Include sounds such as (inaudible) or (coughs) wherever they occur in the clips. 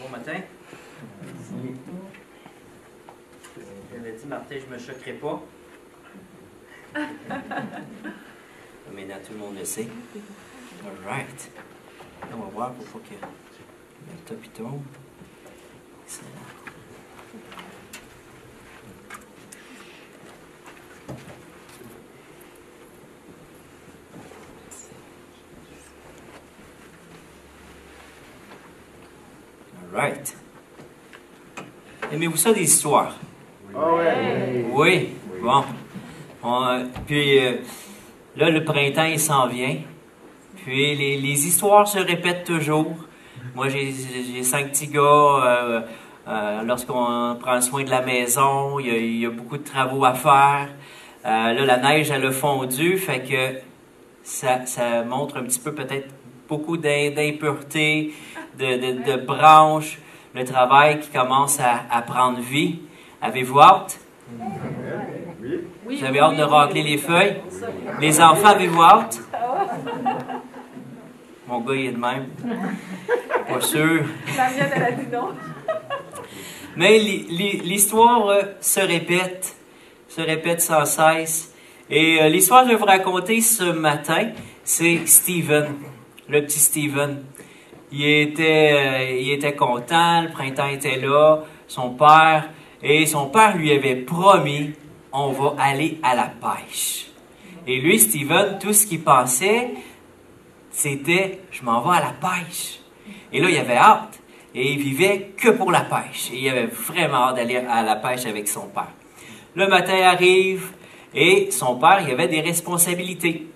Bon matin. (laughs) J'avais dit, Martin, je me choquerai pas. (laughs) Maintenant, tout le monde le sait. All right. On va voir pour pas que le top tombe. Excellent. All right. Aimez-vous ça des histoires? Ah ouais. Oui. Bon. On, puis euh, là, le printemps, il s'en vient. Puis les, les histoires se répètent toujours. Moi, j'ai cinq petits gars. euh, euh, Lorsqu'on prend soin de la maison, il y, a, il y a beaucoup de travaux à faire. Là, la neige, elle a fondu, fait que ça, ça montre un petit peu peut-être beaucoup d'im- d'impuretés, de, de, de branches, le travail qui commence à, à prendre vie. Avez-vous hâte? Oui. Vous avez hâte de racler les feuilles? Les enfants, avez-vous hâte? Mon gars, il est de même. Pas sûr. La mienne, elle a dit non. Mais l'hi- l'hi- l'histoire euh, se répète, se répète sans cesse. Et euh, l'histoire que je vais vous raconter ce matin, c'est Steven, le petit Steven. Il était, euh, il était content, le printemps était là, son père, et son père lui avait promis, on va aller à la pêche. Et lui, Steven, tout ce qu'il pensait, c'était, je m'en vais à la pêche. Et là, il avait hâte. Et il vivait que pour la pêche. Il avait vraiment hâte d'aller à la pêche avec son père. Le matin arrive et son père, il avait des responsabilités.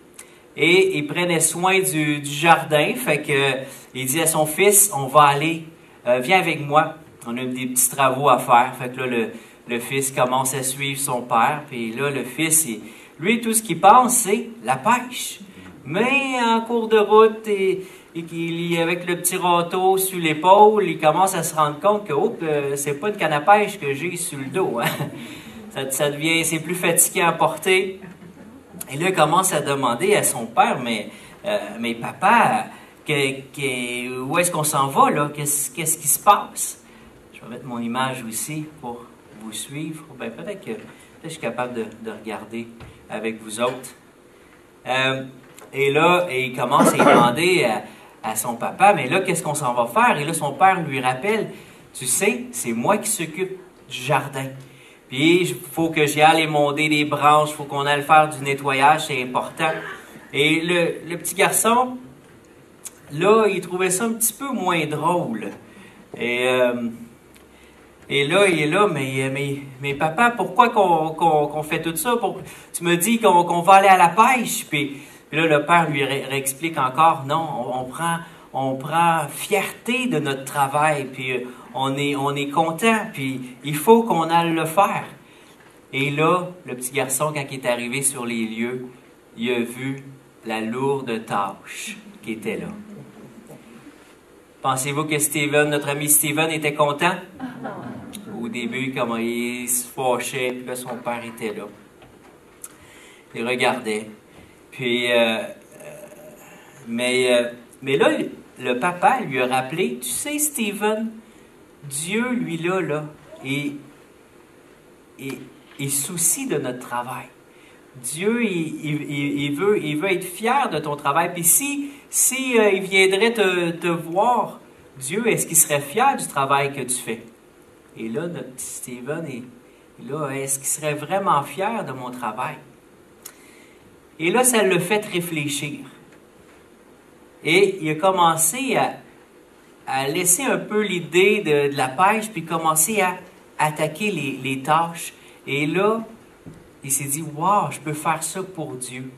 Et il prenait soin du, du jardin. Fait que il dit à son fils, on va aller, euh, viens avec moi. On a des petits travaux à faire. Fait que là, le, le fils commence à suivre son père. Puis là, le fils, il- lui, tout ce qu'il pense, c'est la pêche. Mais en cours de route, et, et y avec le petit râteau sur l'épaule, il commence à se rendre compte que oh, c'est pas une canne à pêche que j'ai sur le dos. hein. (laughs) Ça, devient, c'est plus fatiguant à porter. Et là, il commence à demander à son père, mais, euh, mais papa, où est-ce qu'on s'en va là? Qu'est-ce qui se passe? Je vais mettre mon image aussi pour vous suivre. Ben, peut-être que je suis capable de, de regarder avec vous autres. Euh, et là, il commence à demander à, son papa, mais là, qu'est-ce qu'on s'en va faire? Et là, son père lui rappelle, tu sais, c'est moi qui s'occupe du jardin. Puis, il faut que j'y aille émonder des branches, il faut qu'on aille faire du nettoyage, c'est important. Et le petit garçon, là, il trouvait ça un petit peu moins drôle. Et, euh, et là, il est là, mais, mais, papa, pourquoi qu'on fait tout ça? Tu me dis qu'on va aller à la pêche. Puis, puis là, le père lui ré- réexplique encore, non, on, on prend, on prend fierté de notre travail, puis euh, on est, on est content, puis il faut qu'on aille le faire. Et là, le petit garçon, quand il est arrivé sur les lieux, il a vu la lourde tâche qui était là. Pensez-vous que Steven, notre ami Steven, était content? Au début, comment il se fâchait, puis là, son père était là. Il regardait. Puis, euh, euh, mais, euh, mais là, le papa lui a rappelé, tu sais, Steven, Dieu, lui, là, là, et, et, il soucie de notre travail. Dieu, il, il- il- veut, il veut être fier de ton travail. Puis si, si euh, viendrait te, voir, Dieu, est-ce qu'il serait fier du travail que tu fais? Et là, notre petit Steven est là, est-ce qu'il serait vraiment fier de mon travail? Et là, ça le fait réfléchir. Et il a commencé à, laisser un peu l'idée de, de la pêche, puis commencer à attaquer les, les tâches. Et là, il s'est dit, wow, je peux faire ça pour Dieu.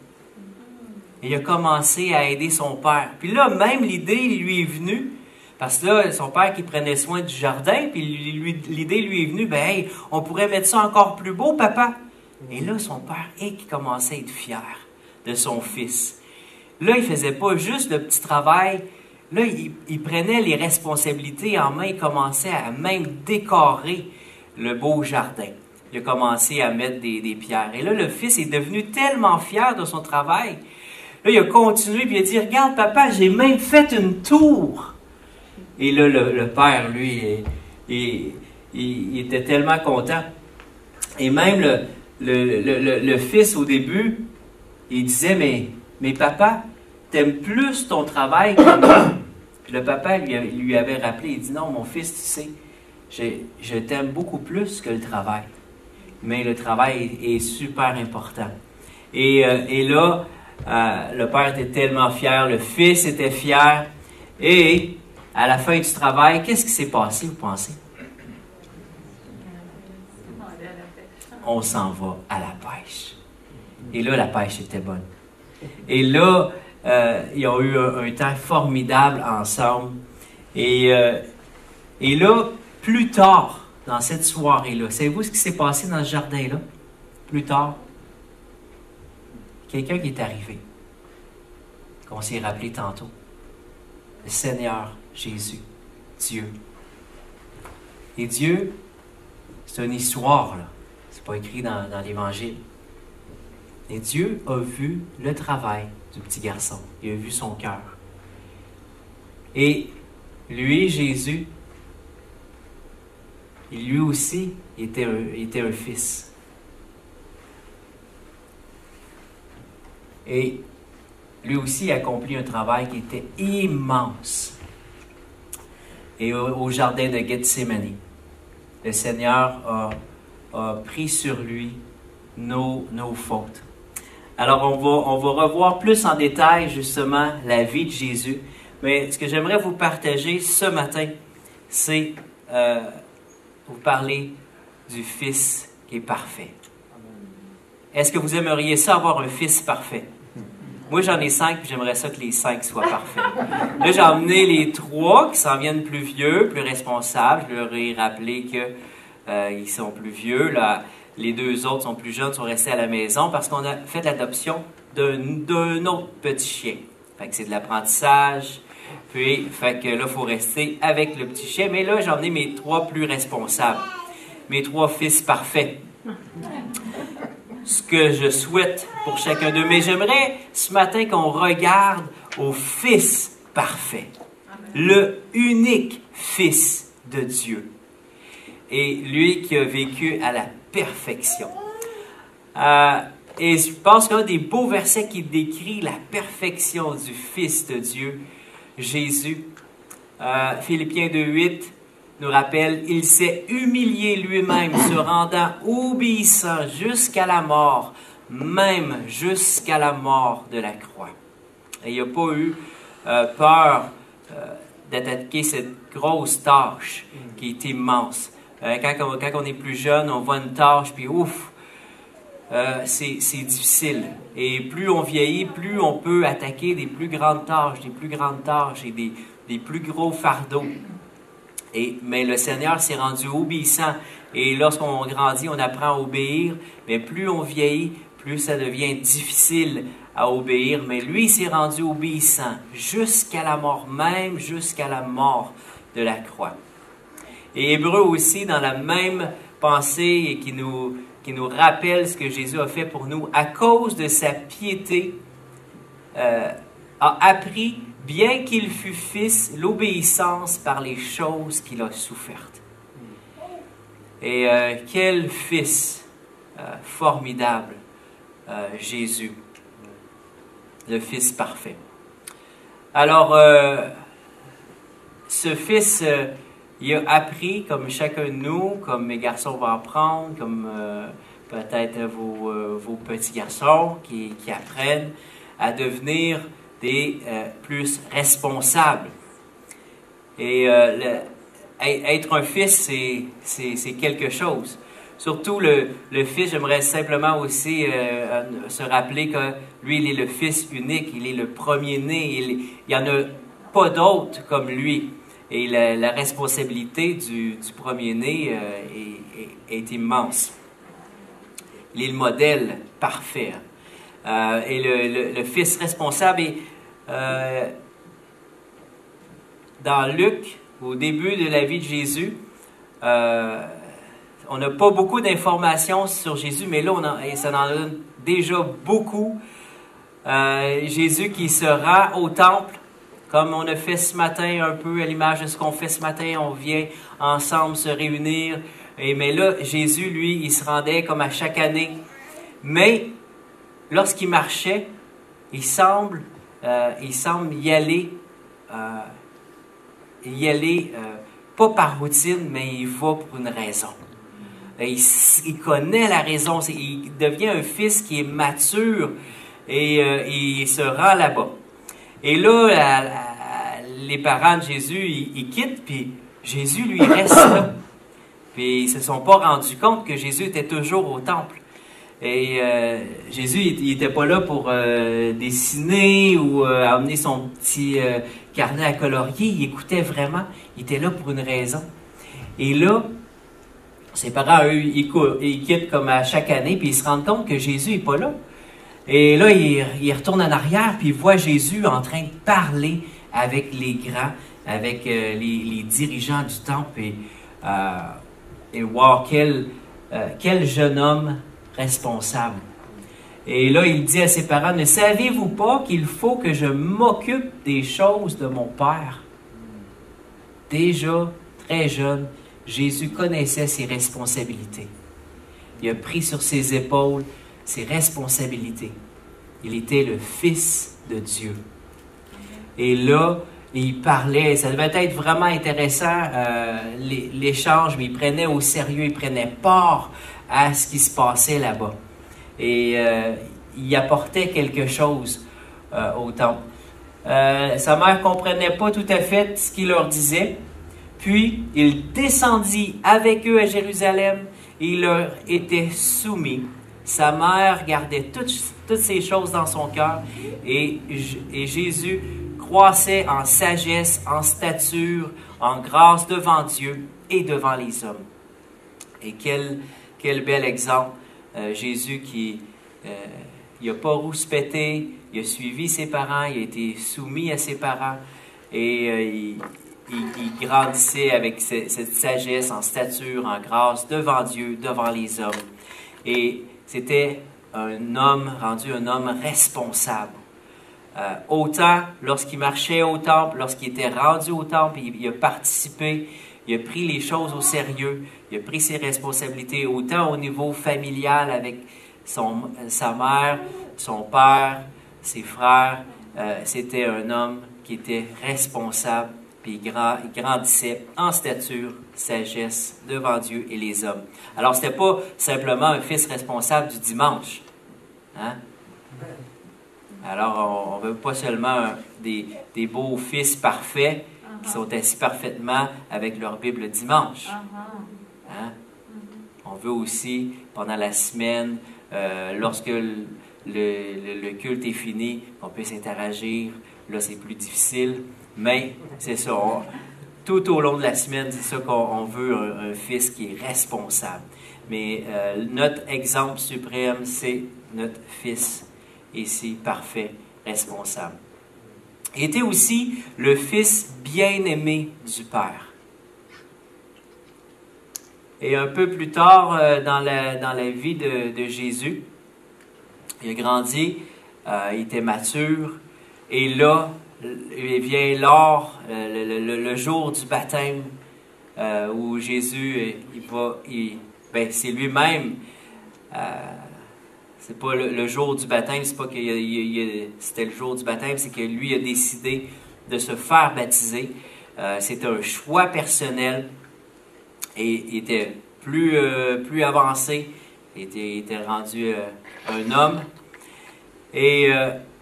Il a commencé à aider son père. Puis là, même l'idée lui est venue, parce que là, son père qui prenait soin du jardin, puis l'idée lui est venue, ben, on pourrait mettre ça encore plus beau, papa. Et là, son père, et qui commençait à être fier de son fils. Là, il faisait pas juste le petit travail. Là, il, il prenait les responsabilités en main. Il commençait à même décorer le beau jardin. Il a commencé à mettre des, des pierres. Et là, le fils est devenu tellement fier de son travail. Là, il a continué puis il a dit, regarde, papa, j'ai même fait une tour. Et là, le, père, lui, il, était tellement content. Et même le, fils, au début, il disait, mais, mais papa, t'aimes plus ton travail que moi. (coughs) Puis le papa lui, lui avait rappelé, il dit, non, mon fils, tu sais, je, t'aime beaucoup plus que le travail. Mais le travail est, super important. Et, euh, et là, euh, le père était tellement fier, le fils était fier. Et à la fin du travail, qu'est-ce qui s'est passé, vous pensez? On s'en va à la pêche. Et là, la pêche était bonne. Et là, euh, ils ont eu un, temps formidable ensemble. Et, euh, et là, plus tard, dans cette soirée-là, savez-vous ce qui s'est passé dans ce jardin-là? Plus tard, quelqu'un qui est arrivé, qu'on s'est rappelé tantôt. Le Seigneur Jésus, Dieu. Et Dieu, c'est une histoire, là. C'est pas écrit dans, l'Évangile. Et Dieu a vu le travail du petit garçon. Il a vu son cœur. Et lui, Jésus, lui aussi était un fils. Et lui aussi a accompli un travail qui était immense. Et au, jardin de Gethsemane, le Seigneur a, pris sur lui nos, nos fautes. Alors, on va, on va revoir plus en détail justement la vie de Jésus. Mais ce que j'aimerais vous partager ce matin, c'est euh, vous parler du Fils qui est parfait. Est-ce que vous aimeriez ça avoir un Fils parfait? Moi, j'en ai cinq, puis j'aimerais ça que les cinq soient parfaits. Là, j'ai emmené les trois qui s'en viennent plus vieux, plus responsables. Je leur ai rappelé qu'ils euh, sont plus vieux. Là, les deux autres sont plus jeunes, sont restés à la maison parce qu'on a fait l'adoption d'un autre petit chien. Fait que c'est de l'apprentissage. Puis, fait que là, il faut rester avec le petit chien. Mais là, j'ai emmené mes trois plus responsables. Mes trois fils parfaits ce que je souhaite pour chacun d'eux. Mais j'aimerais ce matin qu'on regarde au Fils parfait, le unique Fils de Dieu. Et lui qui a vécu à la perfection. Euh, et je pense qu'un des beaux versets qui décrit la perfection du Fils de Dieu, Jésus, euh, Philippiens 2.8, nous rappelle, il s'est humilié lui-même, se rendant obéissant jusqu'à la mort, même jusqu'à la mort de la croix. Et il n'a pas eu euh, peur euh, d'attaquer cette grosse tâche qui est immense. Euh, quand, on, est plus jeune, on voit une tâche, puis ouf, c'est difficile. Et plus on vieillit, plus on peut attaquer des plus grandes tâches, des plus grandes tâches et des plus gros fardeaux mais le Seigneur s'est rendu obéissant. Et lorsqu'on grandit, on apprend à obéir. Mais plus on vieillit, plus ça devient difficile à obéir. Mais lui s'est rendu obéissant jusqu'à la mort même, jusqu'à la mort de la croix. Et Hébreu aussi, dans la même pensée et qui nous, qui nous rappelle ce que Jésus a fait pour nous, à cause de sa piété, euh, a appris bien qu'il fût fils, l'obéissance par les choses qu'il a souffertes. Et euh, quel fils euh, formidable, euh, Jésus, le fils parfait. Alors, ce fils, il a appris, comme chacun de nous, comme mes garçons vont apprendre, comme peut-être vos, petits garçons qui apprennent à devenir des euh, plus responsables. Et euh, être un fils, c'est quelque chose. Surtout le, le fils, j'aimerais simplement aussi euh, se rappeler que lui, il est le fils unique, il est le premier-né, il n'y en a pas d'autre comme lui. Et la, responsabilité du, du premier-né est, est, immense. Il est le modèle parfait. Et le, le, fils responsable. Et euh, dans Luc, au début de la vie de Jésus, euh, on n'a pas beaucoup d'informations sur Jésus, mais là, on ça en donne déjà beaucoup. Euh, Jésus qui se rend au temple comme on a fait ce matin un peu à l'image de ce qu'on fait ce matin, on vient ensemble se réunir. Et, mais là, Jésus, lui, il se rendait comme à chaque année. Mais lorsqu'il marchait, il semble, euh, il semble y aller, euh, y aller euh, pas par routine, mais il va pour une raison. Il, connaît la raison. Il devient un fils qui est mature et il se rend là-bas. Et là, les parents de Jésus, ils, quittent, puis Jésus, lui, reste là. Puis ils ne se sont pas rendus compte que Jésus était toujours au temple. Et euh, Jésus, il n'était pas là pour euh, dessiner ou euh, amener son petit carnet à colorier. Il écoutait vraiment. Il était là pour une raison. Et là, ses parents, eux, ils, ils quittent comme à chaque année, puis ils se rendent compte que Jésus n'est pas là. Et là, il, retourne en arrière, puis il voit Jésus en train de parler avec les grands, avec les, dirigeants du temple, et, et wow, quel jeune homme responsable. Et là, il dit à ses parents, ne savez-vous pas qu'il faut que je m'occupe des choses de mon Père? Déjà, très jeune, Jésus connaissait ses responsabilités. Il a pris sur ses épaules ses responsabilités. Il était le Fils de Dieu. Et là, il parlait, ça devait être vraiment intéressant, euh, l'échange, mais il prenait au sérieux, il prenait part à ce qui se passait là-bas. Et euh, il apportait quelque chose euh, au temple. sa mère comprenait pas tout à fait ce qu'il leur disait. Puis, il descendit avec eux à Jérusalem et il leur était soumis sa mère gardait toutes, toutes ces choses dans son cœur et, et Jésus croissait en sagesse, en stature, en grâce devant Dieu et devant les hommes. Et quel, quel bel exemple. Euh, Jésus qui n'a euh, pas rouspété, il a suivi ses parents, il a été soumis à ses parents et euh, il, il, grandissait avec cette, sagesse, en stature, en grâce devant Dieu, devant les hommes. Et c'était un homme rendu un homme responsable. Autant lorsqu'il marchait au temple, lorsqu'il était rendu au temple, il, a participé, il a pris les choses au sérieux, il a pris ses responsabilités, autant au niveau familial avec sa mère, son père, ses frères. Euh, c'était un homme qui était responsable puis grandissait en stature, sagesse devant Dieu et les hommes. Alors, ce n'était pas simplement un fils responsable du dimanche. Hein? Alors, on ne veut pas seulement des, beaux fils parfaits qui uh-huh. sont assis parfaitement avec leur Bible dimanche. Uh-huh. Hein? On veut aussi, pendant la semaine, euh, lorsque le, le, culte est fini, qu'on puisse interagir. Là, c'est plus difficile. Mais c'est ça. tout au long de la semaine, c'est ça qu'on veut, un, fils qui est responsable. Mais euh, notre exemple suprême, c'est notre fils ici, parfait, responsable. Il était aussi le fils bien-aimé du Père. Et un peu plus tard euh, dans, la, vie de, Jésus, il a grandi, euh, il était mature, et là, il vient lors, euh, le, jour du baptême, où Jésus, il va, ben, c'est lui-même, c'est pas le, jour du baptême, c'est pas que c'était le jour du baptême, c'est que lui a décidé de se faire baptiser. c'est un choix personnel et il était plus, plus avancé, il était, était rendu un homme. Et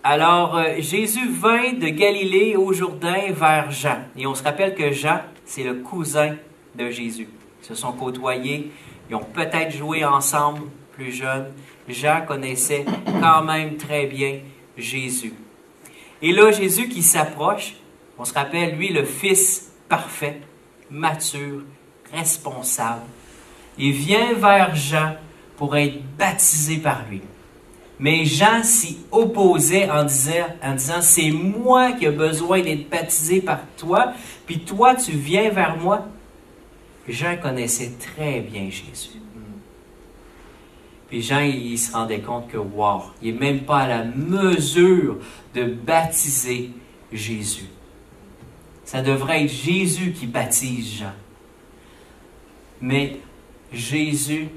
alors, euh, Jésus vint de Galilée au Jourdain vers Jean. Et on se rappelle que Jean, c'est le cousin de Jésus. Ils se sont côtoyés, ils ont peut-être joué ensemble plus jeunes. Jean connaissait quand même très bien Jésus. Et là, Jésus qui s'approche, on se rappelle, lui, le Fils parfait, mature, responsable. Il vient vers Jean pour être baptisé par lui. Mais Jean s'y opposait en disant, en disant c'est moi qui ai besoin d'être baptisé par toi, puis toi tu viens vers moi. Jean connaissait très bien Jésus. Puis Jean, il, se rendait compte que, wow, il n'est même pas à la mesure de baptiser Jésus. Ça devrait être Jésus qui baptise Jean. Mais Jésus,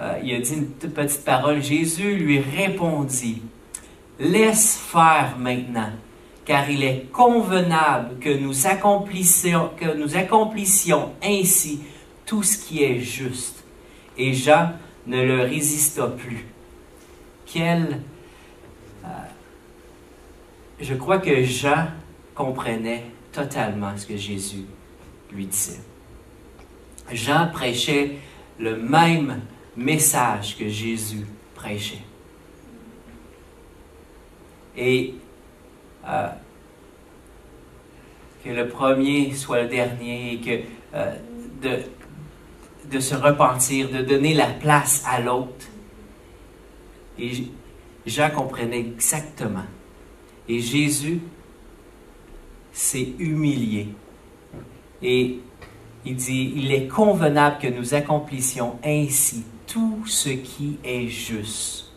euh, il a dit une petite parole. Jésus lui répondit, Laisse faire maintenant, car il est convenable que nous accomplissions, que nous accomplissions ainsi tout ce qui est juste. Et Jean ne le résista plus. Quel... Euh, je crois que Jean comprenait totalement ce que Jésus lui disait. Jean prêchait le même message que Jésus prêchait. Et euh, que le premier soit le dernier et que euh, de, de se repentir, de donner la place à l'autre. Et Jean comprenait exactement. Et Jésus s'est humilié. Et il dit, il est convenable que nous accomplissions ainsi tout ce qui est juste.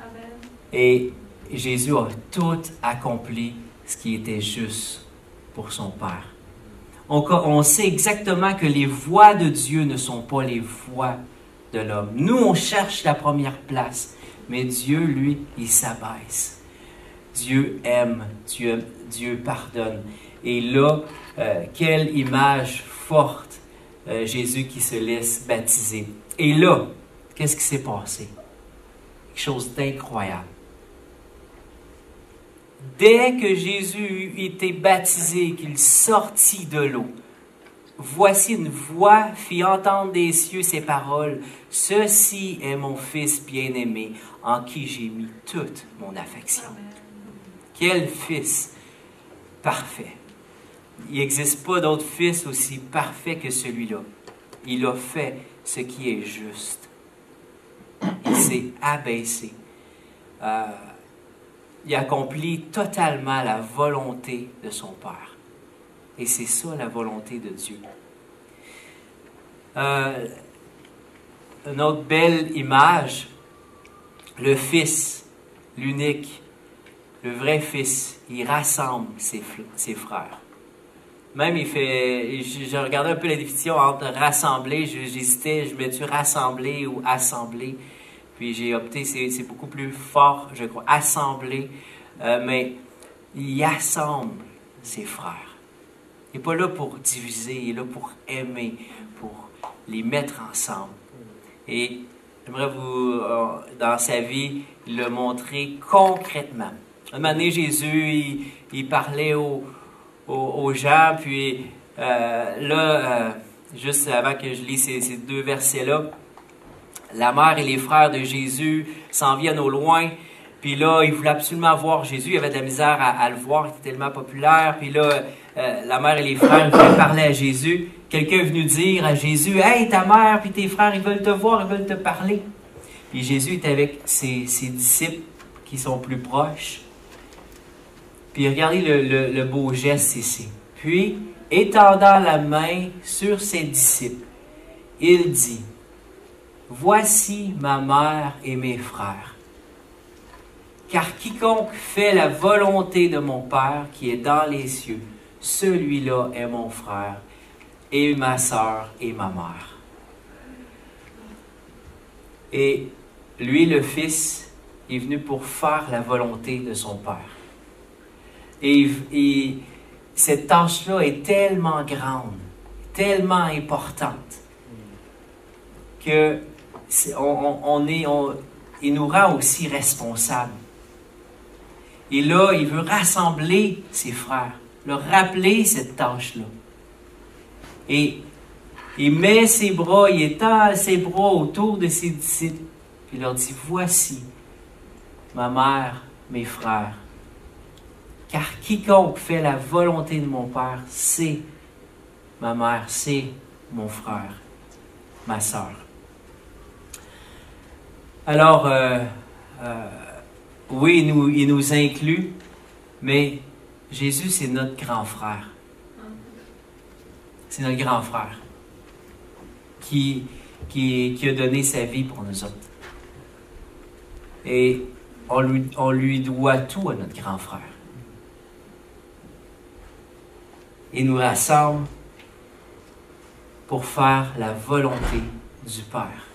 Amen. Et Jésus a tout accompli ce qui était juste pour son Père. On, on, sait exactement que les voies de Dieu ne sont pas les voies de l'homme. Nous, on cherche la première place, mais Dieu, lui, il s'abaisse. Dieu aime, Dieu, Dieu pardonne. Et là, euh, quelle image forte, euh, Jésus qui se laisse baptiser. Et là, qu'est-ce qui s'est passé? Quelque chose d'incroyable. Dès que Jésus eut été baptisé, qu'il sortit de l'eau, voici une voix fit entendre des cieux ces paroles. Ceci est mon Fils bien-aimé, en qui j'ai mis toute mon affection. Quel Fils parfait. Il n'existe pas d'autre Fils aussi parfait que celui-là. Il a fait ce qui est juste. Il s'est abaissé. Euh, il accomplit totalement la volonté de son Père. Et c'est ça la volonté de Dieu. Euh, une autre belle image, le Fils, l'unique, le vrai Fils, il rassemble ses, ses frères. Même, il fait. Je, regardais un peu la définition entre rassembler, j'hésitais, je mets-tu rassembler ou assembler? Puis j'ai opté, c'est beaucoup plus fort, je crois, assembler. Euh, mais il assemble ses frères. Il n'est pas là pour diviser, il est là pour aimer, pour les mettre ensemble. Et j'aimerais vous, euh, dans sa vie, le montrer concrètement. Un moment donné, Jésus, il parlait aux, gens. Puis euh, là, juste avant que je lise ces, deux versets-là, la mère et les frères de Jésus s'en viennent au loin. Puis là, ils voulaient absolument voir Jésus. Il avait de la misère à, le voir, il était tellement populaire. Puis là, euh, la mère et les frères voulaient parler à Jésus. Quelqu'un est venu dire à Jésus Hey, ta mère puis tes frères, ils veulent te voir, ils veulent te parler. Puis Jésus est avec ses, ses disciples qui sont plus proches. Puis regardez le, beau geste ici. Puis, étendant la main sur ses disciples, il dit, Voici ma mère et mes frères. Car quiconque fait la volonté de mon Père qui est dans les cieux, celui-là est mon frère, et ma sœur et ma mère. Et lui, le Fils, est venu pour faire la volonté de son Père. Et, cette tâche-là est tellement grande, tellement importante, que on, est, il nous rend aussi responsables. Et là, il veut rassembler ses frères, leur rappeler cette tâche-là. Et il met ses bras, il étend ses bras autour de ses disciples, puis il leur dit, voici ma mère, mes frères car quiconque fait la volonté de mon Père, c'est ma mère, c'est mon frère, ma soeur. Alors, euh, euh, oui, il nous, il inclut, mais Jésus, c'est notre grand frère. C'est notre grand frère qui, a donné sa vie pour nous autres. Et on lui, doit tout à notre grand frère. et nous rassemble pour faire la volonté du Père.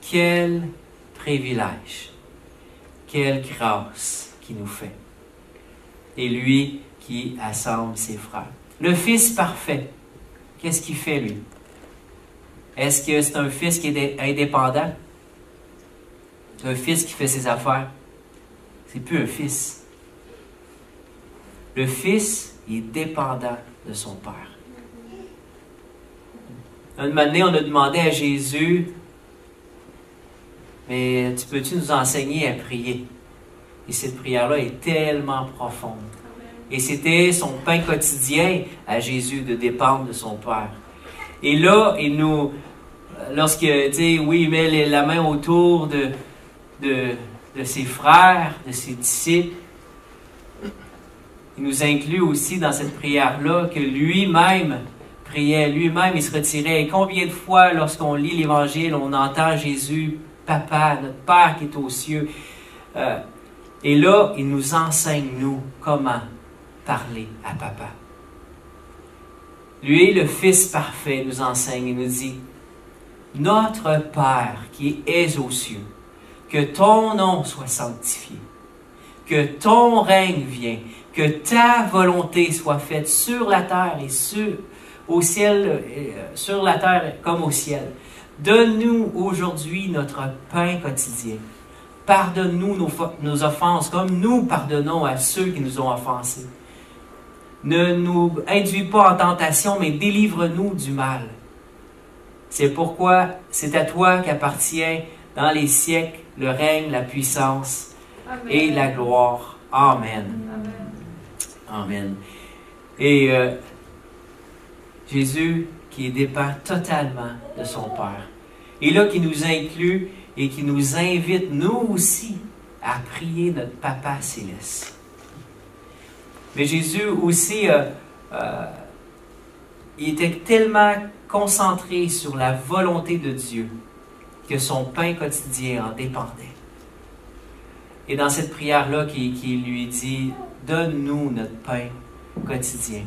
Quel privilège, quelle grâce qui nous fait. Et lui qui assemble ses frères. Le Fils parfait, qu'est-ce qu'il fait lui? Est-ce que c'est un fils qui est indépendant? Un fils qui fait ses affaires? C'est plus un fils. Le fils est dépendant de son Père. Un moment donné, on a demandé à Jésus, mais tu peux-tu nous enseigner à prier? Et cette prière-là est tellement profonde. Et c'était son pain quotidien à Jésus de dépendre de son Père. Et là, il nous, lorsque, tu sais, oui, il met la main autour de, de, de ses frères, de ses disciples, il nous inclut aussi dans cette prière-là que lui-même priait, lui-même il se retirait. Et combien de fois, lorsqu'on lit l'Évangile, on entend Jésus, Papa, notre Père qui est aux cieux. Euh, et là, il nous enseigne, nous, comment parler à Papa. Lui, le Fils parfait, nous enseigne et nous dit, Notre Père qui es aux cieux, que ton nom soit sanctifié, que ton règne vienne, que ta volonté soit faite sur la terre et sur, au ciel, euh, sur la terre comme au ciel. Donne-nous aujourd'hui notre pain quotidien. Pardonne-nous nos, nos, offenses comme nous pardonnons à ceux qui nous ont offensés. Ne nous induis pas en tentation, mais délivre-nous du mal. C'est pourquoi c'est à toi qu'appartient dans les siècles le règne, la puissance et la gloire. Amen. Amen. Et euh, Jésus qui dépend totalement de son Père. Et là, qui nous inclut et qui nous invite, nous aussi, à prier notre Papa céleste. Mais Jésus aussi, euh, euh, il était tellement concentré sur la volonté de Dieu que son pain quotidien en dépendait. Et dans cette prière-là, qui, qui lui dit, donne-nous notre pain quotidien.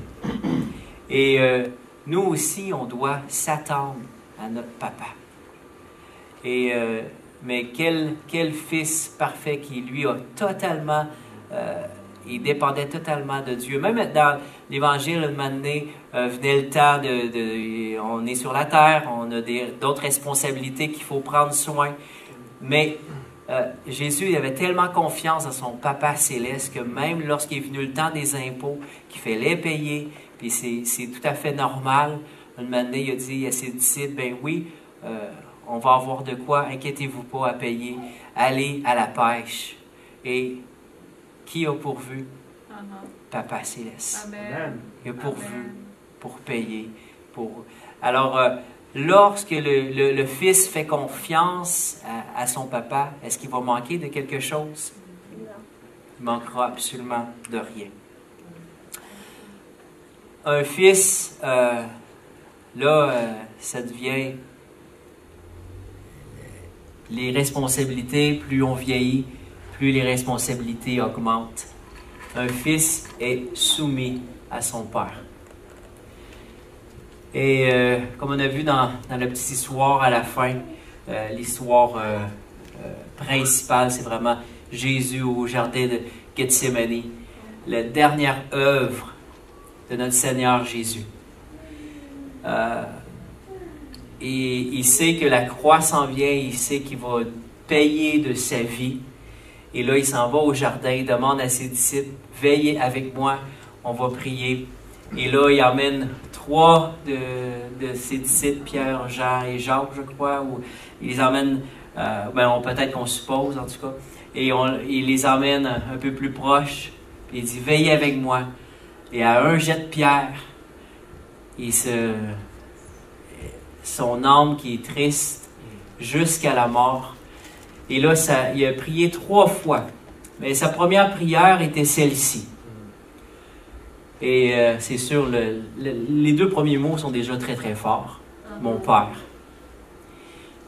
Et euh, nous aussi, on doit s'attendre à notre papa. Euh, mais quel, fils parfait qui, lui, a totalement, euh, il dépendait totalement de Dieu. Même dans l'Évangile, un moment donné, venait le temps de, On est sur la terre, on a d'autres responsabilités qu'il faut prendre soin. Mais euh, Jésus il avait tellement confiance en son Papa céleste que même lorsqu'il est venu le temps des impôts, qu'il fallait payer, puis c'est tout à fait normal. Un moment donné, il a dit à ses disciples, ben oui, euh, on va avoir de quoi, inquiétez-vous pas à payer, allez à la pêche. Et qui a pourvu? Uh-huh. Papa céleste. Amen. Il a pourvu pour payer. Pour... Alors, euh, lorsque le, fils fait confiance à, son papa, est-ce qu'il va manquer de quelque chose? Il manquera absolument de rien. Un fils, euh, là, euh, ça devient les responsabilités, plus on vieillit, plus les responsabilités augmentent. Un fils est soumis à son père. Et euh, comme on a vu dans, dans la petite histoire à la fin, euh, l'histoire euh, principale, c'est vraiment Jésus au jardin de Gethsemane, la dernière œuvre de notre Seigneur Jésus. Et il sait que la croix s'en vient, il sait qu'il va payer de sa vie. Et là, il s'en va au jardin, il demande à ses disciples, veillez avec moi, on va prier. Et là, il emmène trois de, ses disciples, Pierre, Jean et Jacques, je crois, où il les emmène, euh, ben, peut-être qu'on suppose en tout cas, et il les emmène un peu plus proches. Il dit Veillez avec moi. Et à un jet de pierre, il se, son âme qui est triste jusqu'à la mort. Et là, ça, il a prié trois fois. Mais sa première prière était celle-ci. Et euh, c'est sûr, les deux premiers mots sont déjà très très forts. Mon Père.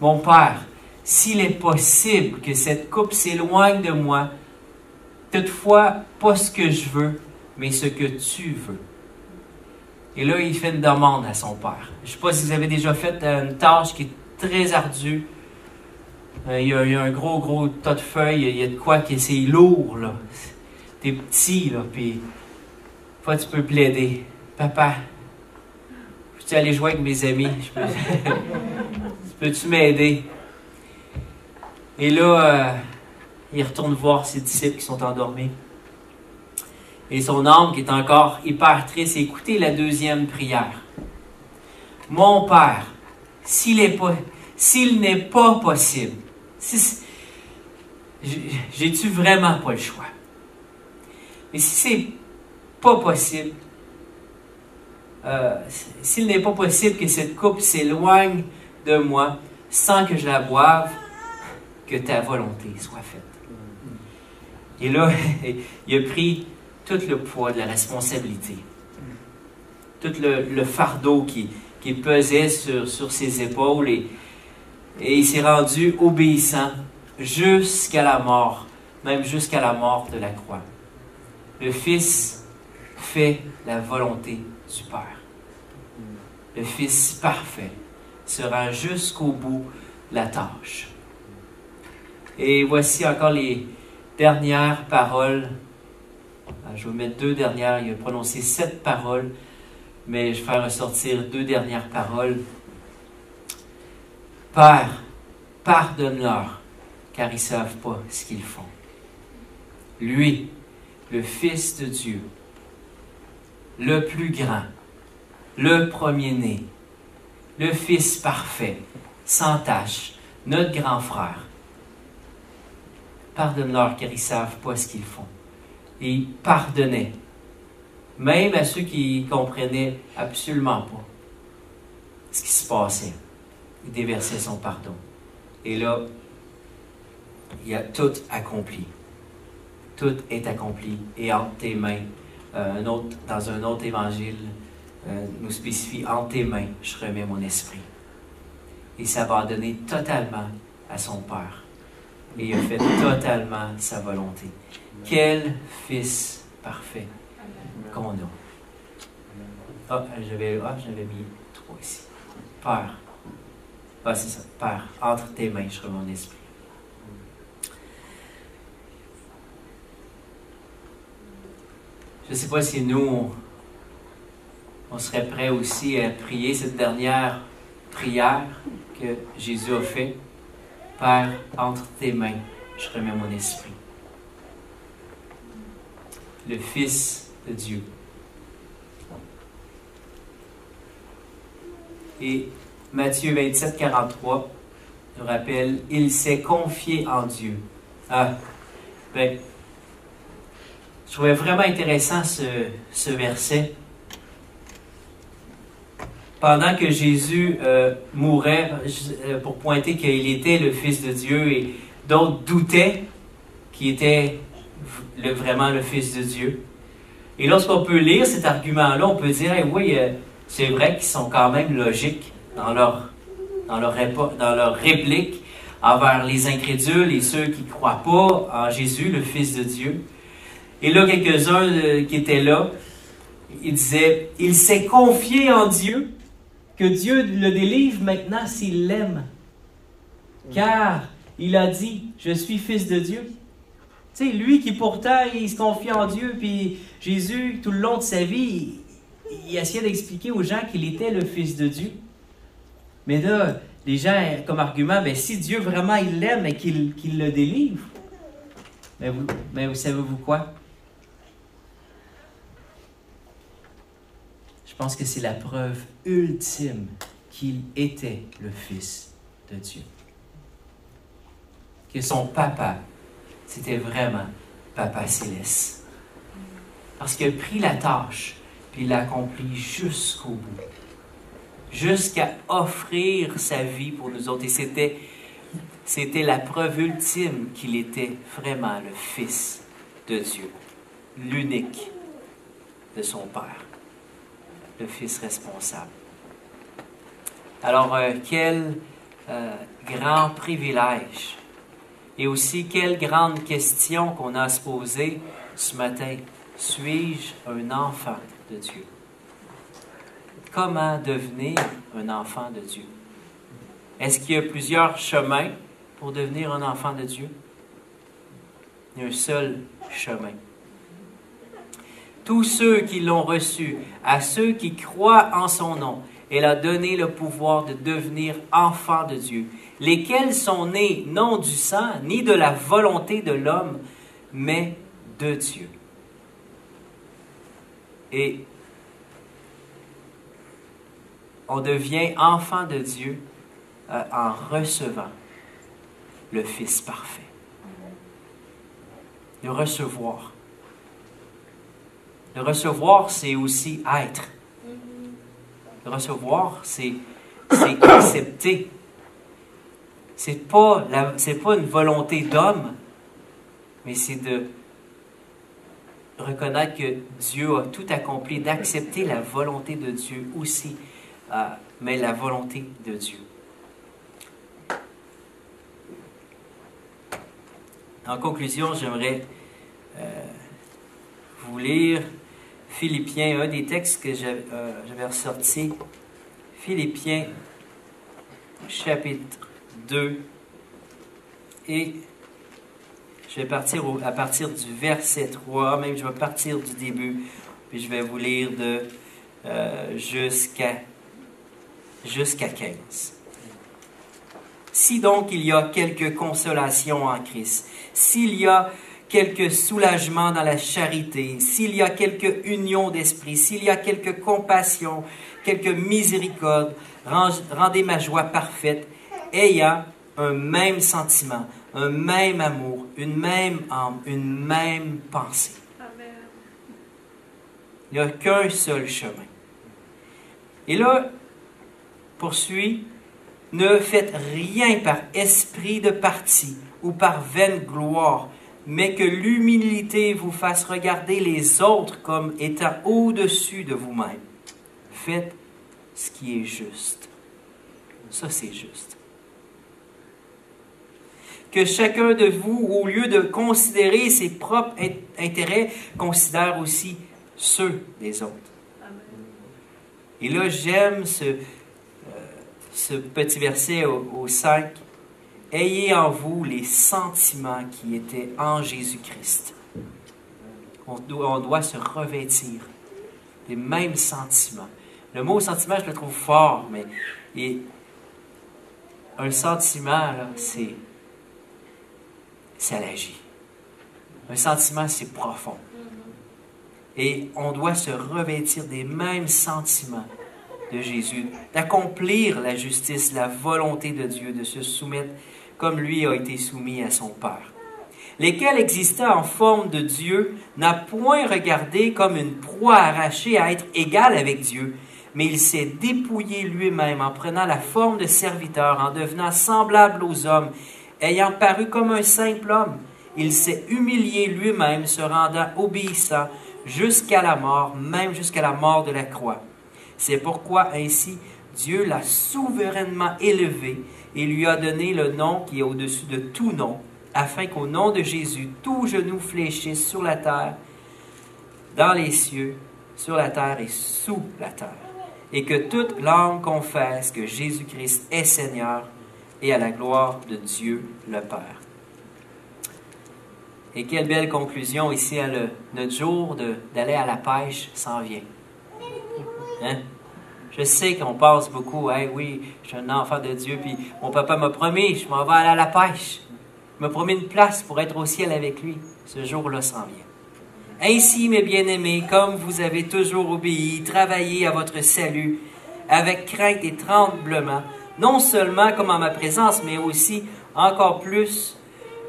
Mon Père, s'il est possible que cette coupe s'éloigne de moi, toutefois pas ce que je veux, mais ce que tu veux. Et là, il fait une demande à son père. Je ne sais pas si vous avez déjà fait euh, une tâche qui est très ardue. Euh, il, y a, un gros, gros tas de feuilles. Il y a de quoi qui c'est lourd, là. T'es petit, là, puis... Fois, tu peux plaider. Papa, peux-tu aller jouer avec mes amis? (laughs) Peux-tu m'aider? Et là, euh, il retourne voir ses disciples qui sont endormis. Et son âme qui est encore hyper triste. Écoutez la deuxième prière. Mon Père, s'il n'est pas, pas possible, j'ai-tu vraiment pas le choix? Mais si c'est pas possible, euh, s'il n'est pas possible que cette coupe s'éloigne de moi sans que je la boive, que ta volonté soit faite. Et là, (laughs) il a pris tout le poids de la responsabilité, tout le, fardeau qui, qui pesait sur, sur, ses épaules et, et il s'est rendu obéissant jusqu'à la mort, même jusqu'à la mort de la croix. Le Fils fait la volonté du Père. Le Fils parfait sera jusqu'au bout la tâche. Et voici encore les dernières paroles. Ah, je vais vous mettre deux dernières. Il a prononcé sept paroles, mais je vais faire ressortir deux dernières paroles. Père, pardonne-leur, car ils ne savent pas ce qu'ils font. Lui, le Fils de Dieu, le plus grand, le premier-né, le Fils parfait, sans tache, notre grand frère, Pardonne-leur car ils ne savent pas ce qu'ils font. Il pardonnait, même à ceux qui comprenaient absolument pas ce qui se passait. Il déversait son pardon. Et là, il a tout accompli. Tout est accompli. Et entre tes mains, euh, dans un autre évangile, euh, nous spécifie entre tes mains, je remets mon esprit. Il s'est abandonné totalement à son Père et il a fait totalement sa volonté. Quel Fils parfait qu'on a. Ah, j'avais ah, mis trois ici. Père. Ah, c'est ça. Père, entre tes mains, je mon esprit. Je ne sais pas si nous, on serait prêts aussi à prier cette dernière prière que Jésus a faite. Père, entre tes mains, je remets mon esprit. Le Fils de Dieu. Et Matthieu 27, 43 nous rappelle, il s'est confié en Dieu. Ah, ben, je trouvais vraiment intéressant ce, ce verset pendant que Jésus euh, mourait euh, pour pointer qu'il était le Fils de Dieu et d'autres doutaient qu'il était vraiment le Fils de Dieu. Et lorsqu'on peut lire cet argument-là, on peut dire, oui, euh, c'est vrai qu'ils sont quand même logiques dans leur, dans, leur, réplique envers les incrédules et ceux qui ne croient pas en Jésus, le Fils de Dieu. Et là, quelques-uns qui étaient là, ils disaient, il s'est confié en Dieu que Dieu le délivre maintenant s'il l'aime. Car il a dit, je suis fils de Dieu. Tu sais, lui qui pourtant, il se confie en Dieu, puis Jésus, tout le long de sa vie, il, essayait d'expliquer aux gens qu'il était le fils de Dieu. Mais là, les gens, comme argument, ben, si Dieu vraiment il l'aime et qu'il le délivre, mais ben, vous, ben, vous savez-vous quoi? Je pense que c'est la preuve ultime qu'il était le Fils de Dieu. Que son papa, c'était vraiment Papa Céleste. Parce qu'il a pris la tâche, puis l'a accomplie jusqu'au bout. Jusqu'à offrir sa vie pour nous autres. Et c'était la preuve ultime qu'il était vraiment le Fils de Dieu, l'unique de son Père le Fils responsable. Alors, euh, quel euh, grand privilège et aussi quelle grande question qu'on a à se poser ce matin. Suis-je un enfant de Dieu? comment devenir un enfant de Dieu? Est-ce qu'il y a plusieurs chemins pour devenir un enfant de Dieu? Il y a un seul chemin. Tous ceux qui l'ont reçu, à ceux qui croient en son nom, elle a donné le pouvoir de devenir enfants de Dieu, lesquels sont nés non du sang, ni de la volonté de l'homme, mais de Dieu. Et on devient enfant de Dieu euh, en recevant le Fils parfait. De recevoir. Le recevoir, c'est aussi être. Le recevoir, c'est (coughs) accepter. C'est pas, pas une volonté d'homme, mais c'est de reconnaître que Dieu a tout accompli, d'accepter la volonté de Dieu aussi, euh, mais la volonté de Dieu. En conclusion, j'aimerais euh, vous lire Philippiens, un des textes que euh, j'avais ressorti. Philippiens, chapitre 2. Et je vais partir à partir du verset 3, même je vais partir du début, puis je vais vous lire de euh, jusqu'à jusqu'à 15. Si donc il y a quelque consolation en Christ, s'il y a quelque soulagement dans la charité, s'il y a quelque union d'esprit, s'il y a quelque compassion, quelque miséricorde, rendez ma joie parfaite, ayant un même sentiment, un même amour, une même âme, une même pensée. Il n'y a qu'un seul chemin. Et là, poursuit, ne faites rien par esprit de parti ou par vaine gloire, mais que l'humilité vous fasse regarder les autres comme étant au-dessus de vous-même. Faites ce qui est juste. Ça, c'est juste. Que chacun de vous, au lieu de considérer ses propres intérêts, considère aussi ceux des autres. Et là, j'aime ce, euh, petit verset au, au 5 Ayez en vous les sentiments qui étaient en Jésus-Christ. On doit, se revêtir des mêmes sentiments. Le mot sentiment, je le trouve fort, mais un sentiment, c'est ça agit. Un sentiment, c'est profond. Et on doit se revêtir des mêmes sentiments de Jésus, d'accomplir la justice, la volonté de Dieu, de se soumettre comme lui a été soumis à son Père. Lesquels existaient en forme de Dieu, n'a point regardé comme une proie arrachée à être égal avec Dieu, mais il s'est dépouillé lui-même en prenant la forme de serviteur, en devenant semblable aux hommes, ayant paru comme un simple homme. Il s'est humilié lui-même, se rendant obéissant jusqu'à la mort, même jusqu'à la mort de la croix. C'est pourquoi ainsi Dieu l'a souverainement élevé et lui a donné le nom qui est au-dessus de tout nom, afin qu'au nom de Jésus, tout genou fléchisse sur la terre, dans les cieux, sur la terre et sous la terre, et que toute langue confesse que Jésus-Christ est Seigneur, et à la gloire de Dieu le Père. Et quelle belle conclusion ici, à notre jour d'aller à la pêche s'en vient. Hein? Je sais qu'on passe beaucoup, hey, oui, je suis un enfant de Dieu, puis mon papa m'a promis, je m'en vais aller à la pêche. Il m'a promis une place pour être au ciel avec lui. Ce jour-là s'en vient. Ainsi, mes bien-aimés, comme vous avez toujours obéi, travaillé à votre salut, avec crainte et tremblement, non seulement comme en ma présence, mais aussi encore plus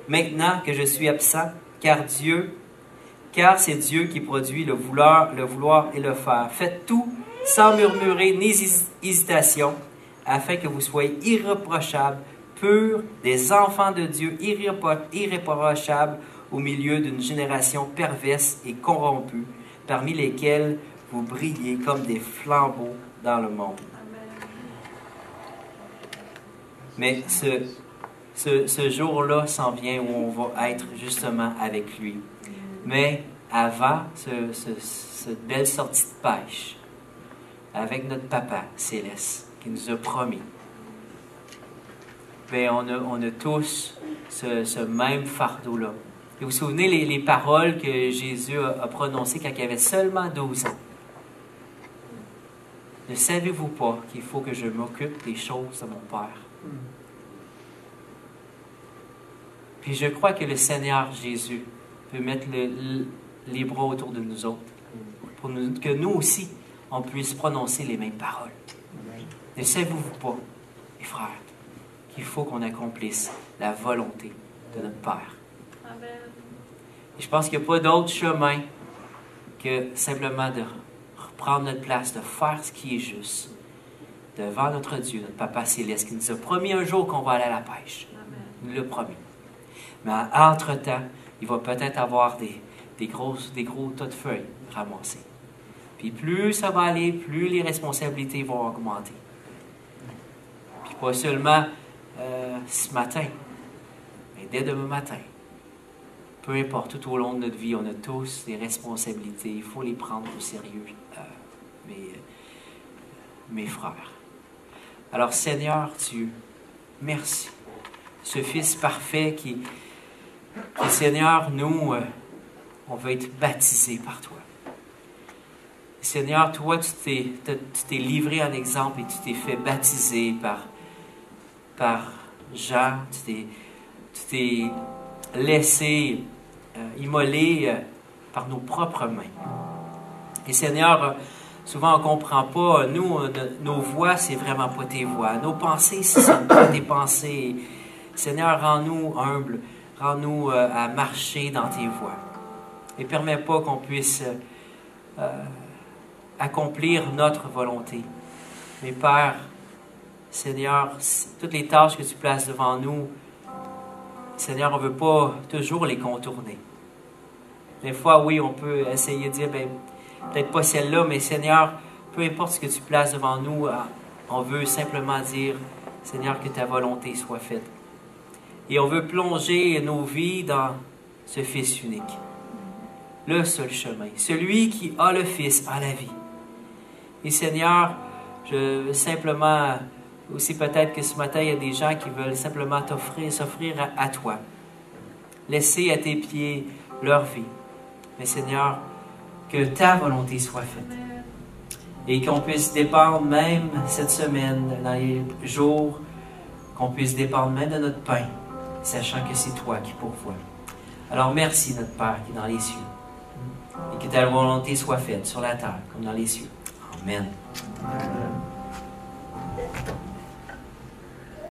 maintenant que je suis absent, car Dieu, car c'est Dieu qui produit le vouloir, le vouloir et le faire. Faites tout sans murmurer ni hésitation, afin que vous soyez irréprochables, purs, des enfants de Dieu irréprochables au milieu d'une génération perverse et corrompue, parmi lesquels vous brillez comme des flambeaux dans le monde. Mais ce, ce, jour-là s'en vient où on va être justement avec lui. Mais avant ce, cette belle sortie de pêche, avec notre Papa céleste qui nous a promis. Bien, on a, on a tous ce, même fardeau-là. Vous vous souvenez les, les paroles que Jésus a, a prononcées quand il avait seulement 12 ans? Ne savez-vous pas qu'il faut que je m'occupe des choses de mon Père? Puis je crois que le Seigneur Jésus peut mettre le- le- les bras autour de nous autres pour que nous aussi, on puisse prononcer les mêmes paroles. Ne savez-vous pas, mes frères, qu'il faut qu'on accomplisse la volonté de notre Père? Amen. Et je pense qu'il n'y a pas d'autre chemin que simplement de reprendre notre place, de faire ce qui est juste devant notre Dieu, notre Papa Céleste, qui nous a promis un jour qu'on va aller à la pêche. Amen. Il nous l'a promis. Mais entre-temps, il va peut-être avoir des, des, grosses, des gros tas de feuilles ramassés. Puis plus ça va aller, plus les responsabilités vont augmenter. Puis pas seulement euh, ce matin, mais dès demain matin. Peu importe, tout au long de notre vie, on a tous des responsabilités. Il faut les prendre au sérieux, euh, mes, mes frères. Alors Seigneur Dieu, merci. Ce Fils parfait qui, qui Seigneur, nous, euh, on veut être baptisés par toi. Seigneur, toi, tu t'es, livré en exemple et tu t'es fait baptiser par, par Jean. Tu t'es, tu t'es laissé euh, immoler euh, par nos propres mains. Et Seigneur, euh, souvent on ne comprend pas, nous, de- nos voix, c'est vraiment pas tes voix. Nos pensées, ce sont pas tes pensées. Seigneur, rends-nous humbles, rends-nous à marcher dans tes voies. Et permets pas qu'on puisse accomplir notre volonté. Mais Père, Seigneur, toutes les tâches que tu places devant nous, Seigneur, on ne veut pas toujours les contourner. Des fois, oui, on peut essayer de dire, ben, peut-être pas celle-là, mais Seigneur, peu importe ce que tu places devant nous, ah, on veut simplement dire, Seigneur, que ta volonté soit faite. Et on veut plonger nos vies dans ce Fils unique. Le seul chemin. Celui qui a le Fils a la vie. Et Seigneur, je veux simplement aussi peut-être que ce matin, il y a des gens qui veulent simplement t'offrir, s'offrir à, à toi. Laisser à tes pieds leur vie. Mais Seigneur, que ta volonté soit faite. Et qu'on puisse dépendre même cette semaine, dans les jours, qu'on puisse dépendre même de notre pain, sachant que c'est toi qui pourvois. Alors merci notre Père qui est dans les cieux. Et que ta volonté soit faite sur la terre comme dans les cieux. Amen. Amen.